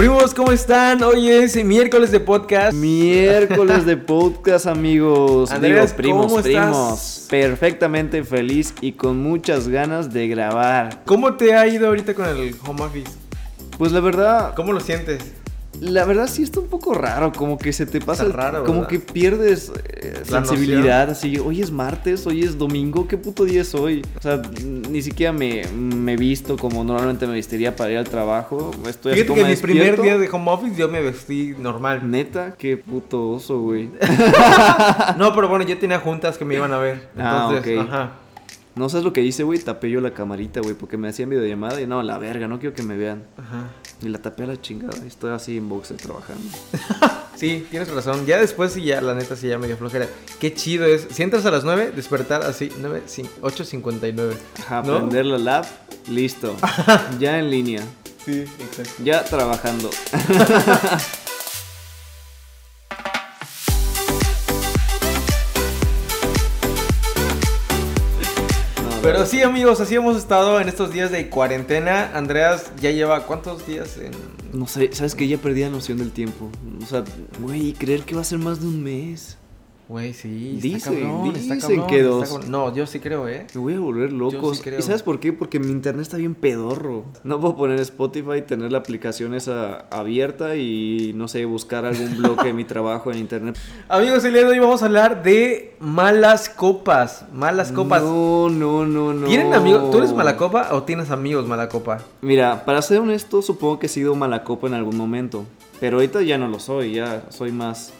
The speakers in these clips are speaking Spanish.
Primos, ¿cómo están? Hoy es miércoles de podcast. Miércoles de podcast, amigos. Andrés, Digo, primos, ¿cómo primos. estás? Perfectamente feliz y con muchas ganas de grabar. ¿Cómo te ha ido ahorita con el home office? Pues la verdad, ¿Cómo lo sientes? La verdad sí está un poco raro, como que se te pasa, raro, como que pierdes eh, sensibilidad, así, hoy es martes, hoy es domingo, ¿qué puto día es hoy? O sea, ni siquiera me, me visto como normalmente me vestiría para ir al trabajo, estoy Fíjate que mi primer día de home office yo me vestí normal. Neta, qué puto oso, güey. No, pero bueno, yo tenía juntas que me iban a ver. Ah, Entonces, ok. ajá. No sabes lo que hice, güey. Tapé yo la camarita, güey, porque me hacían videollamada y no, la verga, no quiero que me vean. Ajá. Y la tapé a la chingada. y Estoy así en boxer trabajando. Sí, tienes razón. Ya después sí ya, la neta, sí ya medio flojera. Qué chido es. Si entras a las 9, despertar así, 9, 8.59. Ajá, ¿No? prender la lab, listo. ya en línea. Sí, exacto. Ya trabajando. Pero sí, amigos, así hemos estado en estos días de cuarentena. Andreas ya lleva cuántos días en. No sé, sabes que ya perdí la noción del tiempo. O sea, güey, creer que va a ser más de un mes. Güey, sí. Dicen, está cabrón, está cabrón, que dos. No, yo sí creo, ¿eh? Me voy a volver loco. sí. ¿Y sabes por qué? Porque mi internet está bien pedorro. No puedo poner Spotify, tener la aplicación esa abierta y no sé, buscar algún bloque de mi trabajo en internet. Amigos, el día de hoy vamos a hablar de malas copas. Malas copas. No, no, no, no. ¿Tienen amigos? ¿Tú eres mala copa o tienes amigos mala copa? Mira, para ser honesto, supongo que he sido mala copa en algún momento. Pero ahorita ya no lo soy, ya soy más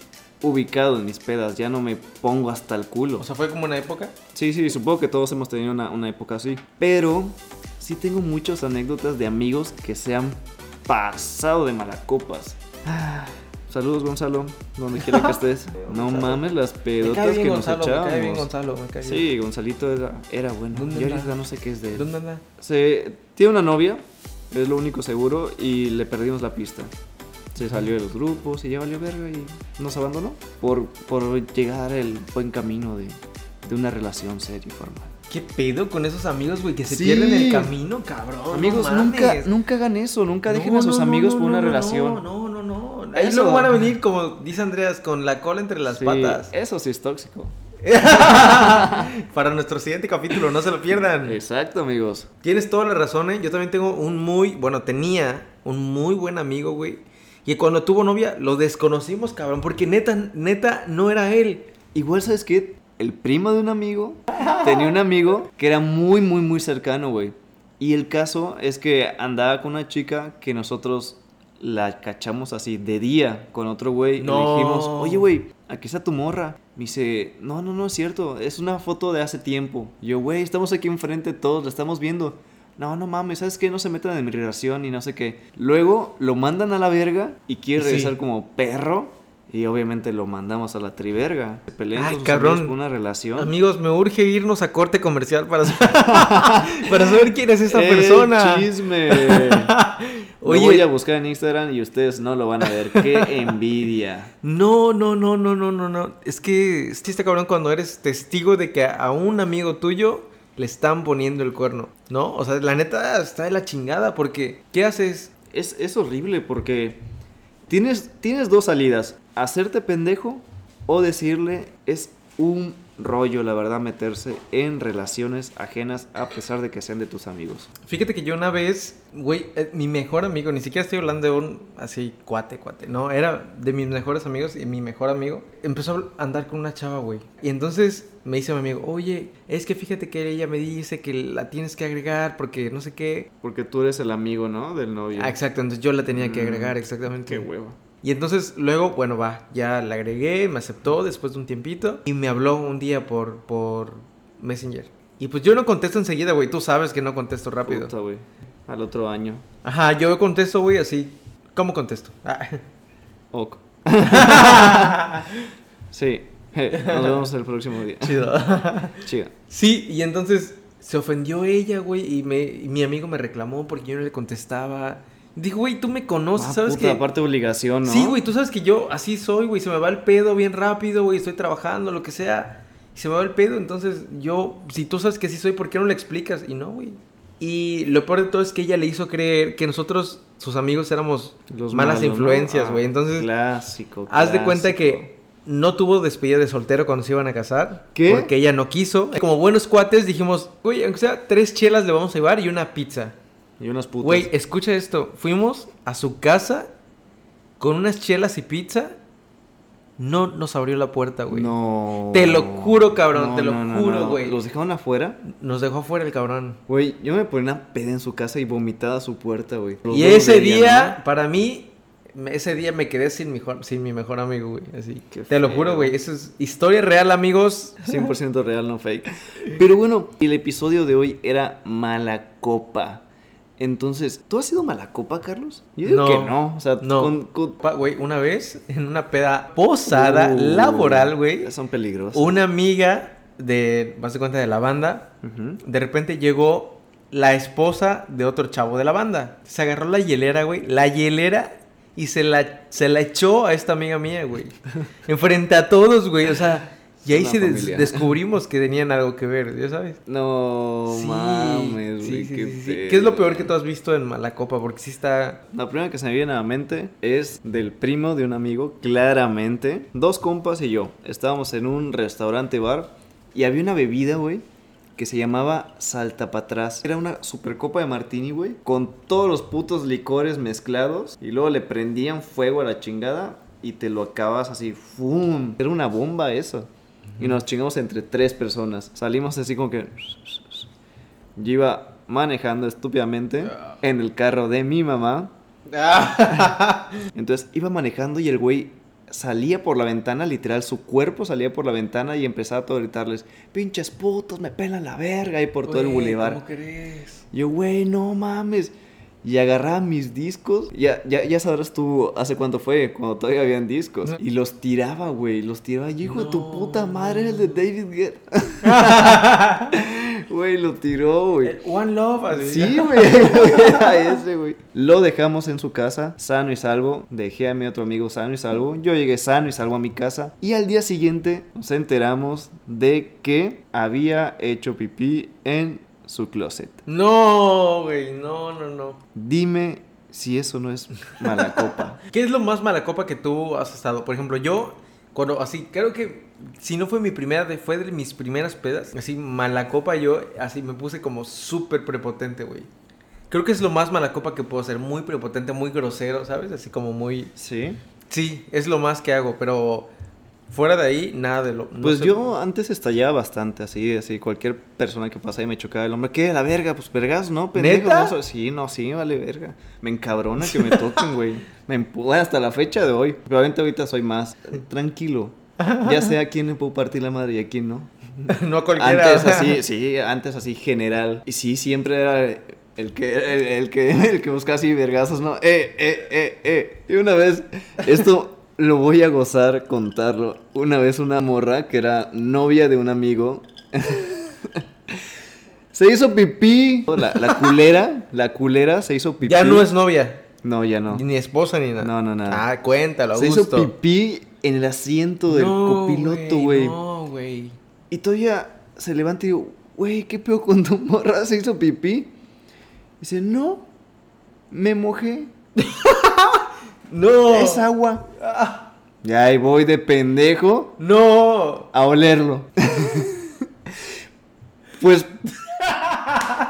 ubicado en mis pedas, ya no me pongo hasta el culo. O sea, fue como una época. Sí, sí, supongo que todos hemos tenido una, una época así. Pero sí tengo muchas anécdotas de amigos que se han pasado de malacopas. Ah, Saludos, Gonzalo, donde quiera que estés. No mames las Me pedotas cae bien que nos Gonzalo, me echábamos. cae bien Gonzalo, me cae bien. Sí, Gonzalito era, era bueno. ¿Dónde Yo ahorita no sé qué es de él. ¿Dónde anda? Se, tiene una novia, es lo único seguro, y le perdimos la pista. Se salió de los grupos y ya valió verga y nos abandonó por, por llegar el buen camino de, de una relación seria y formal. ¿Qué pedo con esos amigos, güey? Que se Sí. pierden el camino, cabrón. Amigos, no nunca, mames. nunca hagan eso, nunca dejen No, a sus no, amigos no, por una no, relación. No, no, no, no. Ahí Eso. luego van a venir, como dice Andreas, con la cola entre las Sí, patas. Eso sí es tóxico. Para nuestro siguiente capítulo, no se lo pierdan. Exacto, amigos. Tienes toda la razón, ¿eh? Yo también tengo un muy, bueno, tenía un muy buen amigo, güey. Y cuando tuvo novia, lo desconocimos, cabrón. Porque neta, neta, no era él. Igual, ¿sabes qué? El primo de un amigo tenía un amigo que era muy, muy, muy cercano, güey. Y el caso es que andaba con una chica que nosotros la cachamos así de día con otro güey. Y le No. dijimos, oye, güey, aquí está tu morra. Me dice, no, no, no es cierto. Es una foto de hace tiempo. Yo, güey, estamos aquí enfrente todos, la estamos viendo. No, no mames, ¿sabes qué? No se metan en mi relación y no sé qué. Luego lo mandan a la verga y quiere Sí. regresar como perro. Y obviamente lo mandamos a la triverga. Se pelean Ay, cabrón. una relación. Amigos, me urge irnos a corte comercial para, para saber quién es esta ¡Eh, persona. chisme! Oye. Lo voy a buscar en Instagram y ustedes no lo van a ver. ¡Qué envidia! No, no, no, no, no, no, no. Es que está cabrón cuando eres testigo de que a un amigo tuyo le están poniendo el cuerno, ¿no? O sea, la neta está de la chingada porque ¿qué haces? Es, es horrible porque tienes, tienes dos salidas. Hacerte pendejo o decirle es un rollo, la verdad, meterse en relaciones ajenas a pesar de que sean de tus amigos. Fíjate que yo una vez, güey, eh, mi mejor amigo, ni siquiera estoy hablando de un así cuate, cuate, no, era de mis mejores amigos y mi mejor amigo empezó a andar con una chava, güey. Y entonces me dice mi amigo, oye, es que fíjate que ella me dice que la tienes que agregar porque no sé qué. Porque tú eres el amigo, ¿no? Del novio. Ah, exacto, entonces yo la tenía que Mm, agregar, exactamente. Qué huevo. Y entonces luego, bueno, va, ya la agregué, me aceptó después de un tiempito y me habló un día por, por Messenger. Y pues yo no contesto enseguida, güey, tú sabes que no contesto rápido. Puta, güey. Al otro año. Ajá, yo contesto, güey, así. ¿Cómo contesto? Ah. Ok. sí. Nos vemos el próximo día. Chido. Chido. sí, y entonces se ofendió ella, güey, y, me, y mi amigo me reclamó porque yo no le contestaba. Dijo, güey, tú me conoces, Ah, ¿sabes puta, que aparte obligación, ¿no? Sí, güey, tú sabes que yo así soy, güey, se me va el pedo bien rápido, güey, estoy trabajando, lo que sea, y se me va el pedo, entonces yo, si tú sabes que así soy, ¿por qué no le explicas? Y no, güey. Y lo peor de todo es que ella le hizo creer que nosotros, sus amigos, éramos Los malas malos, ¿no? influencias, Ah, güey. Entonces, Clásico. haz de cuenta que no tuvo despedida de soltero cuando se iban a casar. ¿Qué? Porque ella no quiso. Como buenos cuates dijimos, güey, aunque sea tres chelas le vamos a llevar y una pizza. Y unas putas. Güey, escucha esto. Fuimos a su casa con unas chelas y pizza. No nos abrió la puerta, güey. No. Te lo juro, cabrón, te lo juro, güey. ¿Los dejaron afuera? Nos dejó afuera el cabrón. Güey, yo me ponía una peda en su casa y vomitaba a su puerta, güey. Y ese día, para mí, ese día me quedé sin, mejor, sin mi mejor amigo, güey. Así. Qué Te lo juro, güey. Eso es historia real, amigos. ¿no? 100% real, no fake. Pero bueno, el episodio de hoy era mala copa. Entonces, ¿tú has sido mala copa, Carlos? Yo digo No, que no. O sea, no. con- con- Pa- Güey, una vez, en una peda posada Uh, laboral, güey, Son peligrosos. una amiga de, vas de cuenta, de la banda, de repente llegó la esposa de otro chavo de la banda. Se agarró la hielera, güey, la hielera y se la, se la echó a esta amiga mía, güey. Enfrente a todos, güey, o sea, y ahí des- familia. descubrimos que tenían algo que ver, ya sabes. No Sí, mames, sí, güey, sí, qué sí, sí. ¿Qué es lo peor que tú has visto en Malacopa? Porque sí está... La primera que se me viene a la mente es del primo de un amigo, claramente. Dos compas y yo. Estábamos en un restaurante bar y había una bebida, güey, que se llamaba Salta pa' atrás. Era una super copa de martini, güey, con todos los putos licores mezclados y luego le prendían fuego a la chingada y te lo acabas así, ¡fum! Era una bomba eso. Y nos chingamos entre tres personas. Salimos así como que... Yo iba manejando estúpidamente en el carro de mi mamá. Entonces iba manejando y el güey salía por la ventana, literal, su cuerpo salía por la ventana y empezaba a todo gritarles, pinches putos, me pelan la verga y por todo el bulevar. ¿Cómo crees? Yo, güey, no mames. Y agarraba mis discos. Ya, ya, ya sabrás tú hace cuánto fue, cuando todavía habían discos. Y los tiraba, güey. Los tiraba. Y hijo de tu puta madre, eres de güey. David Guetta. Güey, lo tiró, güey. El One Love, así. Sí, güey. Ese, güey. Lo dejamos en su casa, sano y salvo. Dejé a mi otro amigo sano y salvo. Yo llegué sano y salvo a mi casa. Y al día siguiente nos enteramos de que había hecho pipí en su closet. No, güey, no, no, no. Dime si eso no es mala copa. ¿Qué es lo más mala copa que tú has estado? Por ejemplo, yo, cuando así, creo que si no fue mi primera, fue de mis primeras pedas, así, mala copa, yo así me puse como súper prepotente, güey. Creo que es lo más mala copa que puedo hacer, muy prepotente, muy grosero, ¿sabes? Así como muy... ¿Sí? Sí, es lo más que hago, pero fuera de ahí, nada de lo... no Pues sé. yo antes estallaba bastante, así, así, cualquier persona que pasaba y me chocaba el hombre, ¿qué? La verga, pues vergas, ¿no? Pendejo, ¿Neta? no Sí, no, sí, vale verga. Me encabrona que me toquen, güey. Me empuja hasta la fecha de hoy. Probablemente ahorita soy más tranquilo. Ya sé a quién le puedo partir la madre y a quién no. no a cualquiera. Antes así, sí, antes así general. Y sí, siempre era el que, el, el que, el que buscaba así vergazos, ¿no? Eh, eh, eh, eh. Y una vez, esto lo voy a gozar contarlo. Una vez una morra que era novia de un amigo. se hizo pipí. La, la culera, la culera se hizo pipí. Ya no es novia, No, ya no. ni esposa ni nada. No, no, nada. Ah, cuéntalo, Se hizo gusto. pipí en el asiento del No, copiloto, güey. No, güey. Y todavía se levanta y digo, güey, ¿qué pedo con tu morra? ¿Se hizo pipí? Dice, no, me mojé. No. Es agua. Y ahí voy de pendejo No. a olerlo. pues.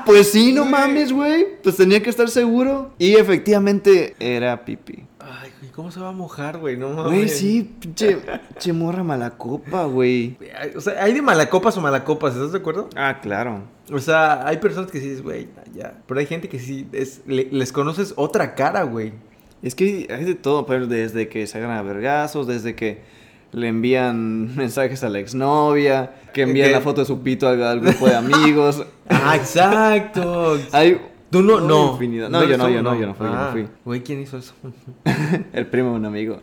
Pues sí, no mames, güey. Pues tenía que estar seguro. Y efectivamente era pipí. Ay, güey, ¿cómo se va a mojar, güey? No mames. Güey, sí, pinche, pinche morra mala copa, güey. O sea, hay de malacopas o malacopas, ¿estás de acuerdo? Ah, claro. O sea, hay personas que sí dices, güey, ya. Pero hay gente que sí es, le- les conoces otra cara, güey. Es que hay de todo, pero desde que se agarran a vergazos, desde que le envían mensajes a la exnovia, que envían ¿Qué? la foto de su pito al, al grupo de amigos. Ah, exacto. Hay Tú no, no. No, yo no, yo no, yo no fui, yo no Ah, fui. Güey, ¿quién hizo eso? el primo de un amigo.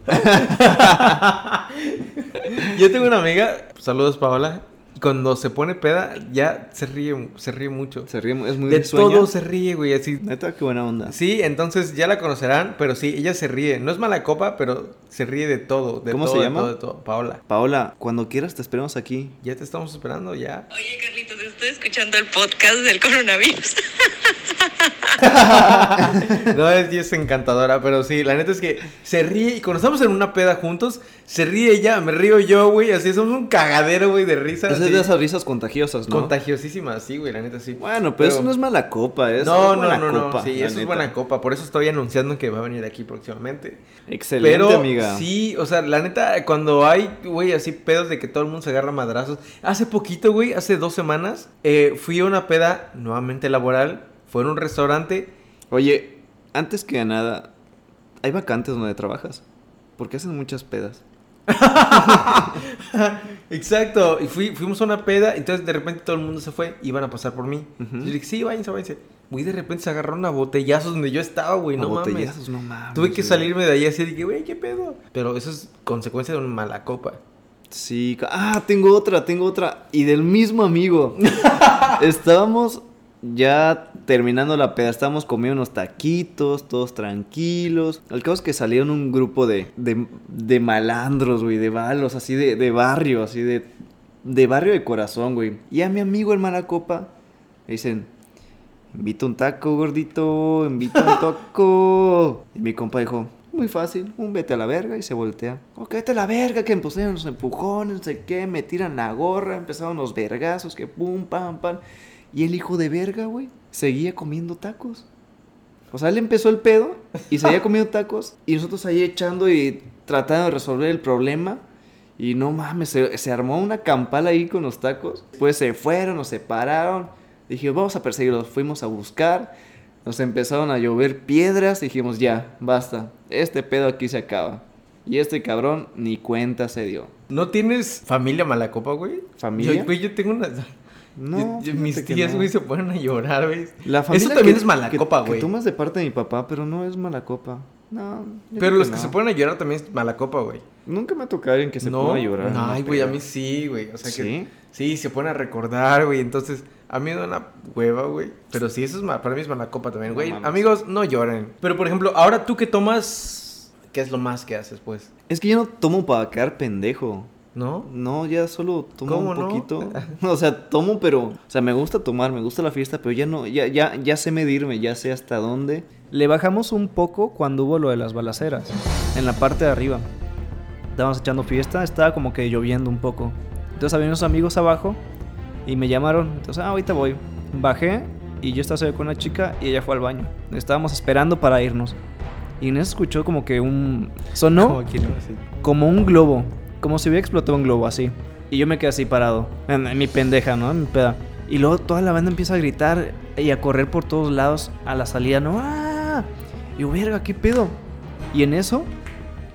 Yo tengo una amiga, saludos Paola, cuando se pone peda, ya se ríe, se ríe mucho. Se ríe, es muy De risueña. todo se ríe, güey, así. Neta, qué buena onda. Sí, entonces ya la conocerán, pero sí, ella se ríe. No es mala copa, pero se ríe de todo. De ¿Cómo todo, se de llama? todo, de todo. Paola, Paola, cuando quieras te esperamos aquí. ya te estamos esperando, ya. Oye, Carlitos, estoy escuchando el podcast del coronavirus. No, es, es encantadora, pero sí, la neta es que se ríe. Y cuando estamos en una peda juntos, se ríe ella, me río yo, güey. Así somos un cagadero, güey, de risa. Esas así. de esas risas contagiosas, ¿no? Contagiosísima, sí, güey, la neta sí. Bueno, pero, eso no es mala copa, es, no, es no, buena no, no, copa, sí, eso es buena copa. Por eso estoy anunciando que va a venir aquí próximamente. Excelente, Pero amiga. sí, o sea, la neta, cuando hay, güey, así pedos de que todo el mundo se agarra madrazos. Hace poquito, güey, hace dos semanas, eh, fui a una peda nuevamente laboral. Fue en un restaurante. Oye, antes que nada, ¿hay vacantes donde trabajas? Porque hacen muchas pedas. Exacto. Y fui, fuimos a una peda. Entonces de repente todo el mundo se fue. Iban a pasar por mí. Ujú. Yo dije, sí, váyanse, váyanse. Güey, de repente se agarraron a botellazos donde yo estaba, güey. No mames. botellazos, no mames. Tuve que güey. salirme de ahí así que, güey, ¿qué pedo? Pero eso es consecuencia de una mala copa. Sí, ah, tengo otra, tengo otra. Y del mismo amigo. Estábamos ya terminando la peda, estábamos comiendo unos taquitos, todos tranquilos. El caso es que salieron un grupo de, de, de malandros, güey, de balos, así de, de barrio, así de, de barrio de corazón, güey. Y a mi amigo el Malacopa le dicen, invita un taco, gordito, invita un taco. y mi compa dijo, muy fácil, un vete a la verga y se voltea. Ok, vete a la verga, que pusieron los empujones, no sé qué, me tiran la gorra, empezaron los vergazos, que pum, pam, pam. Y el hijo de verga, güey, seguía comiendo tacos. O sea, él empezó el pedo y seguía comiendo tacos y nosotros ahí echando y tratando de resolver el problema. Y no mames, se, se armó una campal ahí con los tacos. Pues se fueron, nos separaron. Dijimos, vamos a perseguirlos. Fuimos a buscar. Nos empezaron a llover piedras. Dijimos, ya, basta. Este pedo aquí se acaba. Y este cabrón ni cuenta se dio. ¿No tienes familia mala copa, güey? ¿Familia? Yo, güey, yo tengo una... No, mis tías, no. güey, se ponen a llorar, güey. La familia Eso también que- es mala copa, güey. tomas de parte de mi papá, pero no es mala copa. No. Pero los que no. se ponen a llorar también es mala copa, güey. Nunca me ha tocado alguien que se no, ponga a llorar. no, ay, güey, a mí sí, güey. O sea que... ¿Sí? Sí, se pone a recordar, güey. Entonces, a mí me da una hueva, güey. Pero sí, eso es ma- para mí es mala copa también, güey. Amigos, no lloren. Pero, por ejemplo, ahora tú que tomas... ¿Qué es lo más que haces, pues? Es que yo no tomo para quedar pendejo. ¿No? No, ya solo tomo ¿Cómo un no? poquito. O sea, tomo, pero. O sea, me gusta tomar, me gusta la fiesta, pero ya no, ya, ya, ya sé medirme, ya sé hasta dónde. Le bajamos un poco cuando hubo lo de las balaceras, en la parte de arriba. Estábamos echando fiesta, estaba como que lloviendo un poco. Entonces había unos amigos abajo y me llamaron. Entonces, ah, ahorita voy. Bajé y yo estaba con una chica y ella fue al baño. Estábamos esperando para irnos. Y en eso escuchó como que un... Sonó como un globo, como si hubiera explotado un globo así. Y yo me quedé así parado, en, en mi pendeja, ¿no? En mi peda. Y luego toda la banda empieza a gritar y a correr por todos lados a la salida, ¿no? ¡Ah! Y yo, verga, ¿qué pedo? Y en eso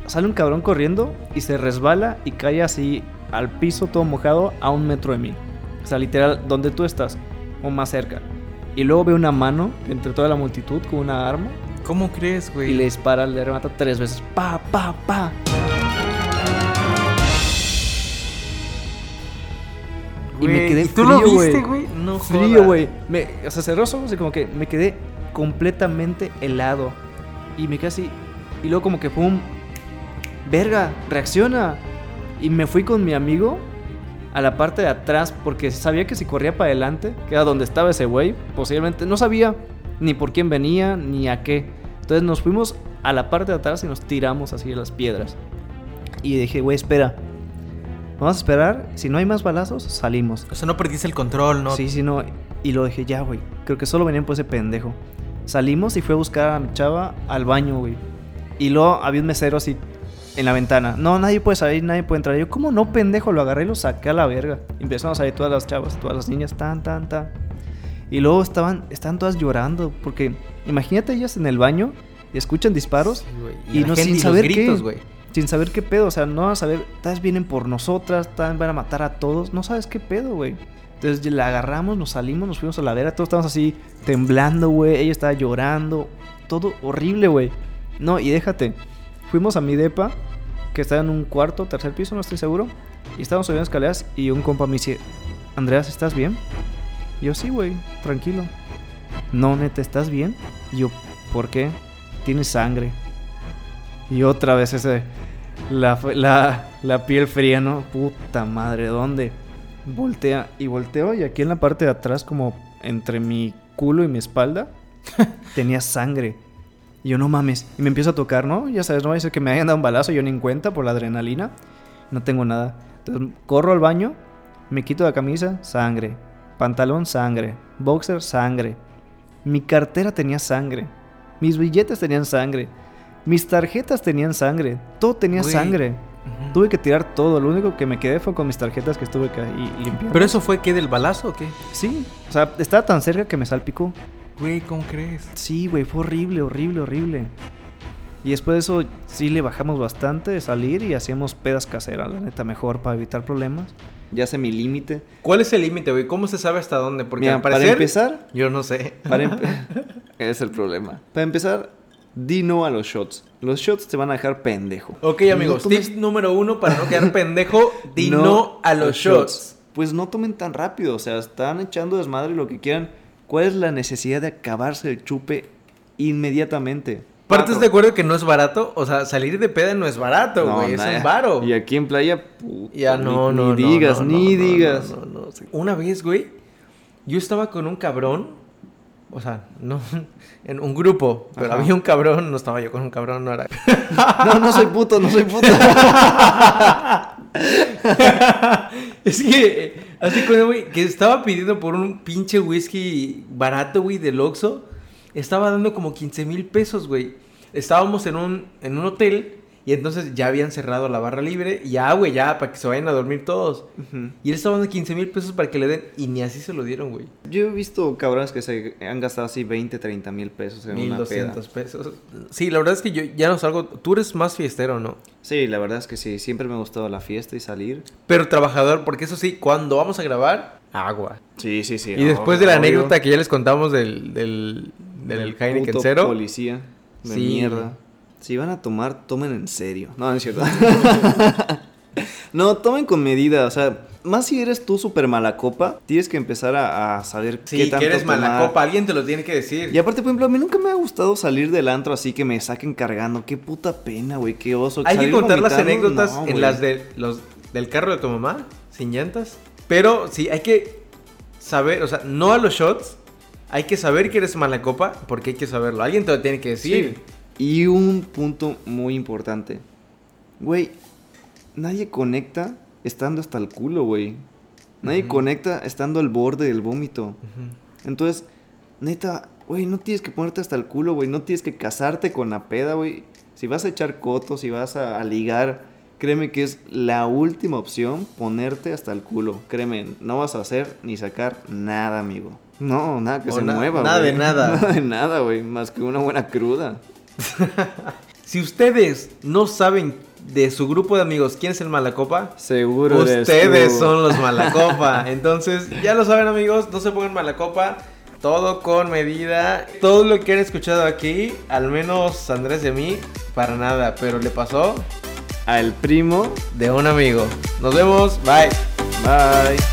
sale un cabrón corriendo y se resbala y cae así al piso todo mojado a un metro de mí. O sea, literal, donde tú estás, o más cerca. Y luego ve una mano entre toda la multitud con una arma ¿Cómo crees, güey? y le dispara, le remata tres veces. Pa, pa, pa. Y me quedé ¿y ¿Tú lo viste, güey? No Frío, güey. Me- O sea, cerró los ojos y como que me quedé completamente helado. Y me quedé así. Y luego como que pum. Verga, reacciona. Y me fui con mi amigo a la parte de atrás porque sabía que si corría para adelante, que era donde estaba ese güey, posiblemente no sabía ni por quién venía ni a qué. Entonces nos fuimos a la parte de atrás y nos tiramos así de las piedras. Y dije, güey, espera. Vamos a esperar. Si no hay más balazos, salimos. O sea, no perdiste el control, ¿no? Sí, sí, no. Y lo dije, ya, güey. Creo que solo venían por ese pendejo. Salimos y fue a buscar a mi chava al baño, güey. Y luego había un mesero así en la ventana. No, nadie puede salir, nadie puede entrar. Yo, ¿cómo no, pendejo? Lo agarré y lo saqué a la verga. Y Empezaron a salir todas las chavas, todas las niñas, tan, tan, tan. Y luego estaban, estaban todas llorando. Porque imagínate ellas en el baño y escuchan disparos Sí. Y la no- sin y saber gritos, qué. güey. Sin saber qué pedo. O sea, no van a saber, tal vez vienen por nosotras, tal van a matar a todos. No sabes qué pedo, güey. Entonces la agarramos, nos salimos, nos fuimos a la vera, todos estábamos así temblando, güey. Ella estaba llorando, todo horrible, güey. No, y déjate. Fuimos a mi depa, que está en un cuarto, tercer piso, no estoy seguro. Y estábamos subiendo escaleras y un compa me dice, Andreas, ¿estás bien? Yo, sí, güey, tranquilo. No, neta, ¿estás bien? Y yo, ¿por qué? Tienes sangre. Y otra vez ese. La, la, la piel fría, ¿no? Puta madre, ¿dónde? Voltea y volteo y aquí en la parte de atrás, como entre mi culo y mi espalda, tenía sangre. Y yo, no mames. Y me empiezo a tocar, ¿no? Ya sabes, no va a ser que me hayan dado un balazo, yo ni en cuenta por la adrenalina. No tengo nada. Entonces corro al baño, me quito la camisa, sangre. Pantalón, sangre. Boxer, sangre. Mi cartera tenía sangre. Mis billetes tenían sangre. Mis tarjetas tenían sangre. Todo tenía sangre. Tuve que tirar todo. Lo único que me quedé fue con mis tarjetas que estuve que y- limpiando. ¿Pero eso fue qué, del balazo o qué? Sí. O sea, estaba tan cerca que me salpicó. Güey, ¿cómo crees? Sí, güey, fue horrible, horrible, horrible. Y después de eso sí le bajamos bastante de salir y hacíamos pedas caseras, la neta, mejor para evitar problemas. Ya sé mi límite. ¿Cuál es el límite, güey? ¿Cómo se sabe hasta dónde? Porque Mira, al para empezar, yo no sé. Para empe- es el problema. Para empezar, di no a los shots. Los shots te van a dejar pendejo. Ok, amigos, No tomes- tip número uno para no quedar pendejo, di no, a los shots. Pues no tomen tan rápido, o sea, están echando desmadre lo que quieran. ¿Cuál es la necesidad de acabarse el chupe inmediatamente? ¿Partes de acuerdo que no es barato? O sea, salir de peda no es barato, güey, es nada. un varo. Y aquí en playa, puta, Ya ni- no, no, ni no, digas, no, ni no, no, digas. no, no, no, sí. Una vez, güey, yo estaba con un cabrón, o sea, no, en un grupo, pero Ajá. había un cabrón, no estaba yo con un cabrón, no era. No, no soy puto, no soy puto. es que, así con güey, que estaba pidiendo por un pinche whisky barato, güey, del Oxxo. Estaba dando como 15 mil pesos, güey. Estábamos en un, en un hotel y entonces ya habían cerrado la barra libre. Y ya, güey, ya, para que se vayan a dormir todos. Y él estaba dando 15 mil pesos para que le den y ni así se lo dieron, güey. Yo he visto cabrones que se han gastado así 20, 30 mil pesos en una peda. 1200 pesos. Sí, la verdad es que yo ya no salgo. Tú eres más fiestero, ¿no? Sí, la verdad es que sí, siempre me ha gustado la fiesta y salir. Pero trabajador, porque eso sí, cuando vamos a grabar, agua. Sí, sí, sí. Y después de la anécdota que ya les contamos del, del, del, Heineken puto cero. policía de Sí. mierda. Si van a tomar, tomen en serio. No, no es cierto. no, tomen con medida. O sea, más si eres tú súper mala copa, tienes que empezar a, a saber Sí, qué que tanto eres mala copa, alguien te lo tiene que decir. Y aparte, por ejemplo, a mí nunca me ha gustado salir del antro así que me saquen cargando. Qué puta pena, güey. Qué oso. Hay que contar las anécdotas no, en las de los del carro de tu mamá, sin llantas. Pero sí, hay que saber, o sea, no a los shots. Hay que saber que eres mala copa porque hay que saberlo. Alguien te lo tiene que decir. Y un punto muy importante. Güey, nadie conecta estando hasta el culo, güey. Nadie conecta estando al borde del vómito. Entonces, neta, güey, no tienes que ponerte hasta el culo, güey. No tienes que casarte con la peda, güey. Si vas a echar cotos, si vas a, a ligar, créeme que es la última opción ponerte hasta el culo. Créeme, no vas a hacer ni sacar nada, amigo. No, nada que O se na- mueva, nada de nada. Nada de nada, güey. Más que una buena cruda. Si ustedes no saben de su grupo de amigos quién es el malacopa, Seguro ustedes son los malacopa. Entonces, ya lo saben amigos, no se pongan malacopa. Todo con medida. Todo lo que han escuchado aquí, al menos Andrés de mí, para nada. Pero le pasó Al primo. de un amigo. Nos vemos. Bye. Bye.